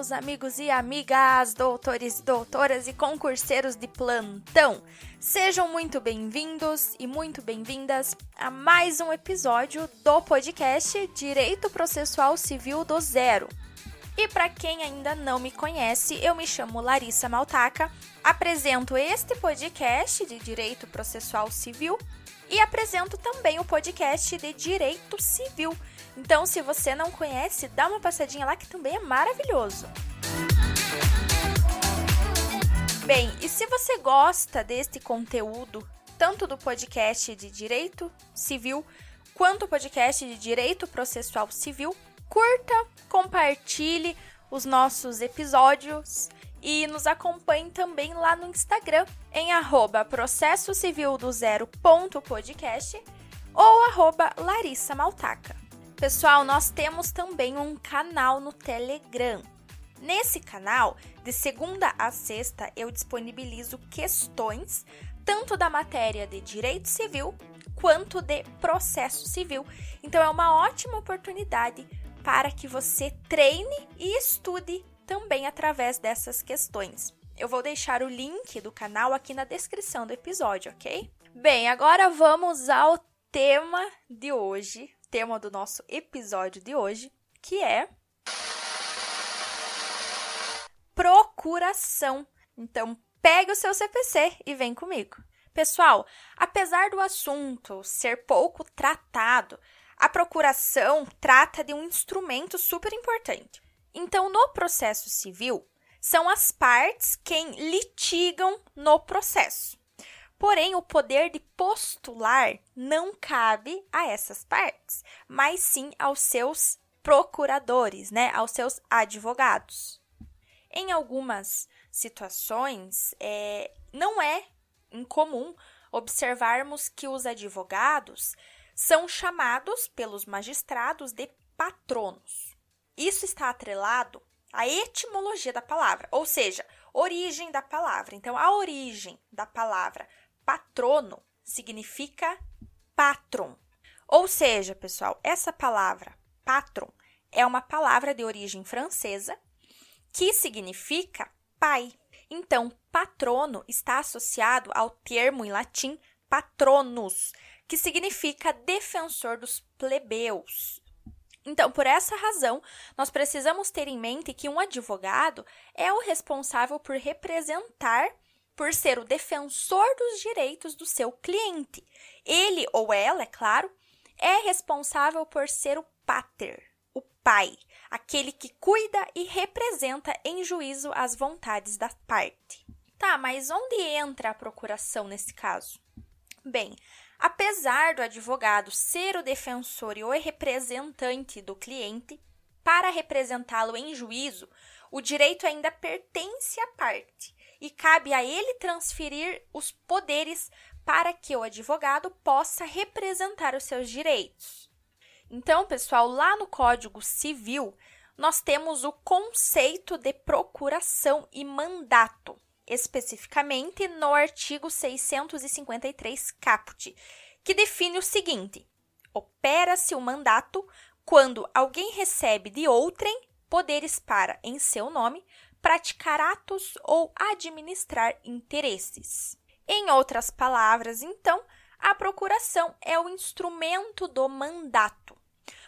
meus amigos e amigas, doutores e doutoras e concurseiros de plantão. Sejam muito bem-vindos e muito bem-vindas a mais um episódio do podcast Direito Processual Civil do Zero. E para quem ainda não me conhece, eu me chamo Larissa Maltaca, apresento este podcast de Direito Processual Civil e apresento também o podcast de Direito Civil então, se você não conhece, dá uma passadinha lá que também é maravilhoso. Bem, e se você gosta deste conteúdo, tanto do podcast de Direito Civil quanto o podcast de Direito Processual Civil, curta, compartilhe os nossos episódios e nos acompanhe também lá no Instagram em arroba processo civil do zero ponto podcast ou arroba Larissa Maltaca. Pessoal, nós temos também um canal no Telegram. Nesse canal, de segunda a sexta, eu disponibilizo questões tanto da matéria de direito civil quanto de processo civil. Então, é uma ótima oportunidade para que você treine e estude também através dessas questões. Eu vou deixar o link do canal aqui na descrição do episódio, ok? Bem, agora vamos ao tema de hoje, tema do nosso episódio de hoje, que é procuração. Então, pegue o seu CPC e vem comigo. Pessoal, apesar do assunto ser pouco tratado, a procuração trata de um instrumento super importante. Então, no processo civil, são as partes quem litigam no processo. Porém, o poder de postular não cabe a essas partes, mas sim aos seus procuradores, né, aos seus advogados. Em algumas situações, é, não é incomum observarmos que os advogados são chamados pelos magistrados de patronos. Isso está atrelado à etimologia da palavra, ou seja, origem da palavra. Então, a origem da palavra patrono significa patron. Ou seja, pessoal, essa palavra patron é uma palavra de origem francesa que significa pai. Então, patrono está associado ao termo em latim patronus, que significa defensor dos plebeus. Então, por essa razão, nós precisamos ter em mente que um advogado é o responsável por representar por ser o defensor dos direitos do seu cliente. Ele ou ela, é claro, é responsável por ser o pater, o pai, aquele que cuida e representa em juízo as vontades da parte. Tá, mas onde entra a procuração nesse caso? Bem, apesar do advogado ser o defensor e o representante do cliente, para representá-lo em juízo, o direito ainda pertence à parte e cabe a ele transferir os poderes para que o advogado possa representar os seus direitos. Então, pessoal, lá no Código Civil, nós temos o conceito de procuração e mandato, especificamente no artigo 653 caput, que define o seguinte: opera-se o mandato quando alguém recebe de outrem poderes para, em seu nome, praticar atos ou administrar interesses. Em outras palavras, então, a procuração é o instrumento do mandato.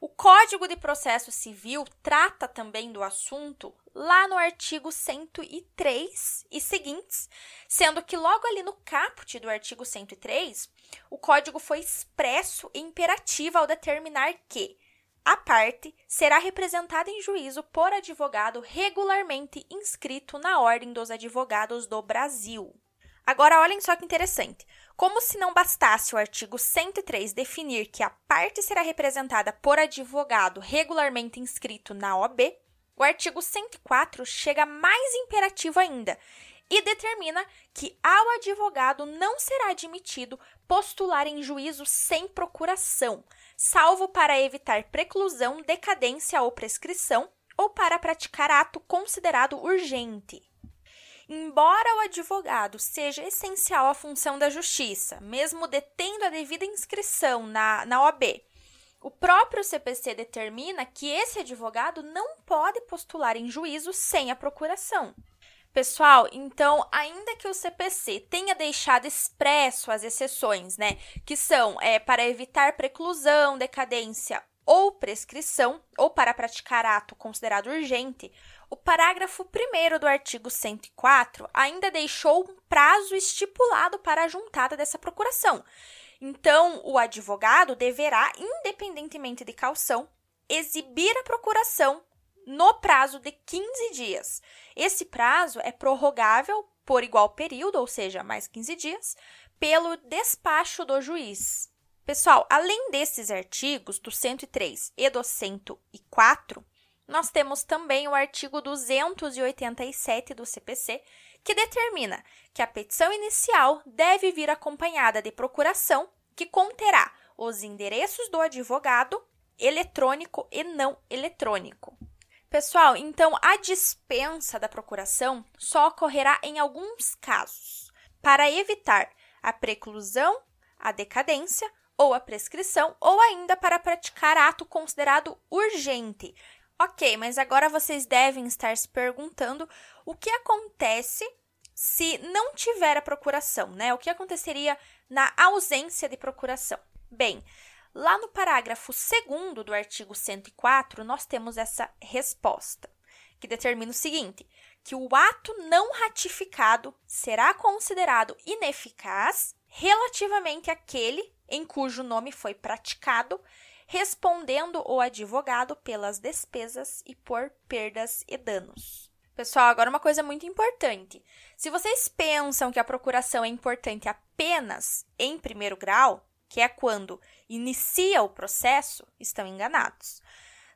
O Código de Processo Civil trata também do assunto lá no artigo 103 e seguintes, sendo que logo ali no caput do artigo 103, o código foi expresso e imperativo ao determinar que a parte será representada em juízo por advogado regularmente inscrito na Ordem dos Advogados do Brasil. Agora, olhem só que interessante. Como se não bastasse o artigo 103 definir que a parte será representada por advogado regularmente inscrito na OAB, o artigo 104 chega mais imperativo ainda e determina que ao advogado não será admitido postular em juízo sem procuração, salvo para evitar preclusão, decadência ou prescrição, ou para praticar ato considerado urgente. Embora o advogado seja essencial à função da justiça, mesmo detendo a devida inscrição na, na OAB, O próprio CPC determina que esse advogado não pode postular em juízo sem a procuração. Pessoal, então, ainda que o CPC tenha deixado expresso as exceções, né, que são é, para evitar preclusão, decadência ou prescrição, ou para praticar ato considerado urgente, o parágrafo 1 do artigo 104 ainda deixou um prazo estipulado para a juntada dessa procuração. Então, o advogado deverá, independentemente de calção, exibir a procuração no prazo de 15 dias. Esse prazo é prorrogável por igual período, ou seja, mais 15 dias, pelo despacho do juiz. Pessoal, além desses artigos, do 103 e do 104, nós temos também o artigo 287 do CPC, que determina que a petição inicial deve vir acompanhada de procuração que conterá os endereços do advogado, eletrônico e não eletrônico. Pessoal, então a dispensa da procuração só ocorrerá em alguns casos, para evitar a preclusão, a decadência ou a prescrição, ou ainda para praticar ato considerado urgente. Ok, mas agora vocês devem estar se perguntando o que acontece se não tiver a procuração, né? O que aconteceria na ausência de procuração? Bem, Lá no parágrafo 2 do artigo 104, nós temos essa resposta, que determina o seguinte: que o ato não ratificado será considerado ineficaz relativamente àquele em cujo nome foi praticado, respondendo o advogado pelas despesas e por perdas e danos. Pessoal, agora uma coisa muito importante. Se vocês pensam que a procuração é importante apenas em primeiro grau, que é quando inicia o processo, estão enganados.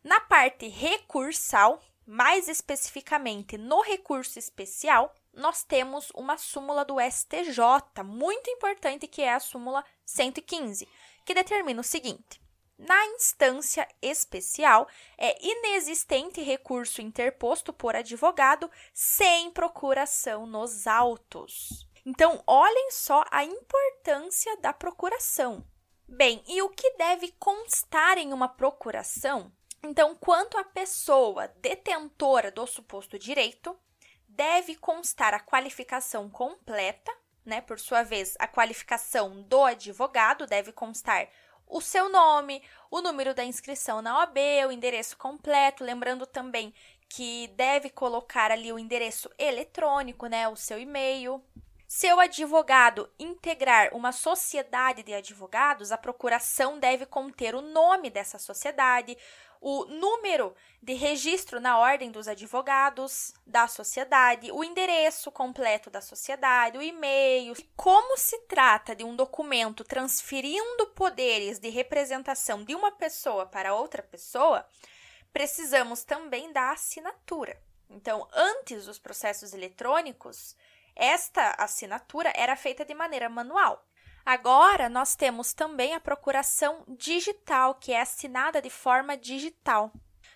Na parte recursal, mais especificamente no recurso especial, nós temos uma súmula do STJ, muito importante, que é a súmula 115, que determina o seguinte: na instância especial, é inexistente recurso interposto por advogado sem procuração nos autos. Então, olhem só a importância da procuração. Bem, e o que deve constar em uma procuração? Então, quanto à pessoa detentora do suposto direito, deve constar a qualificação completa, né? Por sua vez, a qualificação do advogado deve constar o seu nome, o número da inscrição na OAB, o endereço completo, lembrando também que deve colocar ali o endereço eletrônico, né, o seu e-mail. Se o advogado integrar uma sociedade de advogados, a procuração deve conter o nome dessa sociedade, o número de registro na ordem dos advogados da sociedade, o endereço completo da sociedade, o e-mail. Como se trata de um documento transferindo poderes de representação de uma pessoa para outra pessoa, precisamos também da assinatura. Então, antes dos processos eletrônicos, esta assinatura era feita de maneira manual. Agora, nós temos também a procuração digital, que é assinada de forma digital.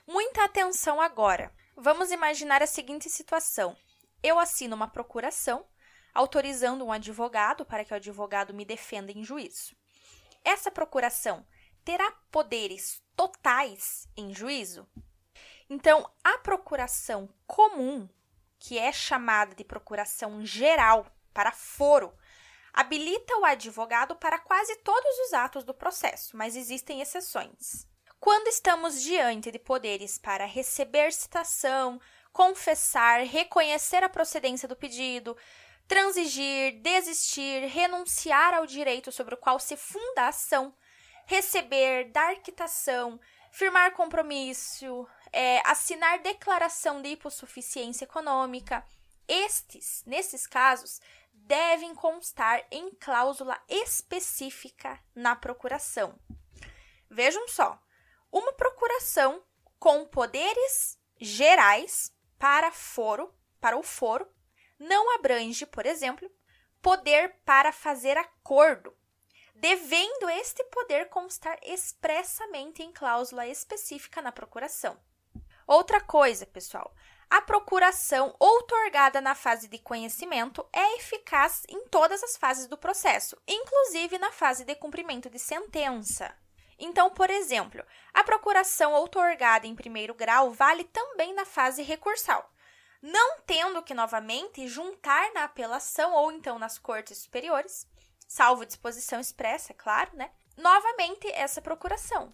Muita atenção agora. Vamos imaginar a seguinte situação: eu assino uma procuração autorizando um advogado para que o advogado me defenda em juízo. Essa procuração terá poderes totais em juízo? Então, a procuração comum que é chamada de procuração geral para foro, habilita o advogado para quase todos os atos do processo, mas existem exceções. Quando estamos diante de poderes para receber citação, confessar, reconhecer a procedência do pedido, transigir, desistir, renunciar ao direito sobre o qual se funda a ação, receber, dar quitação, firmar compromisso, é, assinar declaração de hipossuficiência econômica. Estes, nesses casos, devem constar em cláusula específica na procuração. Vejam só, uma procuração com poderes gerais para foro, para o foro, não abrange, por exemplo, poder para fazer acordo, devendo este poder constar expressamente em cláusula específica na procuração. Outra coisa, pessoal, a procuração outorgada na fase de conhecimento é eficaz em todas as fases do processo, inclusive na fase de cumprimento de sentença. Então, por exemplo, a procuração outorgada em primeiro grau vale também na fase recursal, não tendo que novamente juntar na apelação ou então nas cortes superiores, salvo disposição expressa, é claro, né? Novamente essa procuração.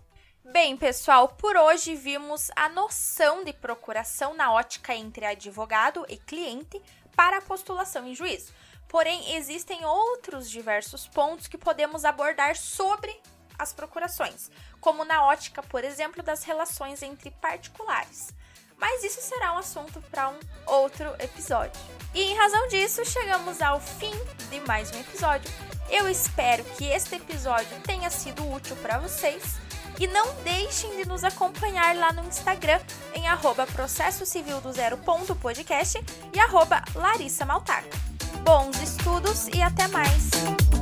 Bem, pessoal, por hoje vimos a noção de procuração na ótica entre advogado e cliente para a postulação em juízo. Porém, existem outros diversos pontos que podemos abordar sobre as procurações, como na ótica, por exemplo, das relações entre particulares. Mas isso será um assunto para um outro episódio. E em razão disso, chegamos ao fim de mais um episódio. Eu espero que este episódio tenha sido útil para vocês. E não deixem de nos acompanhar lá no Instagram em arroba processo civil do zero ponto podcast e arroba Larissa Maltaca. Bons estudos e até mais!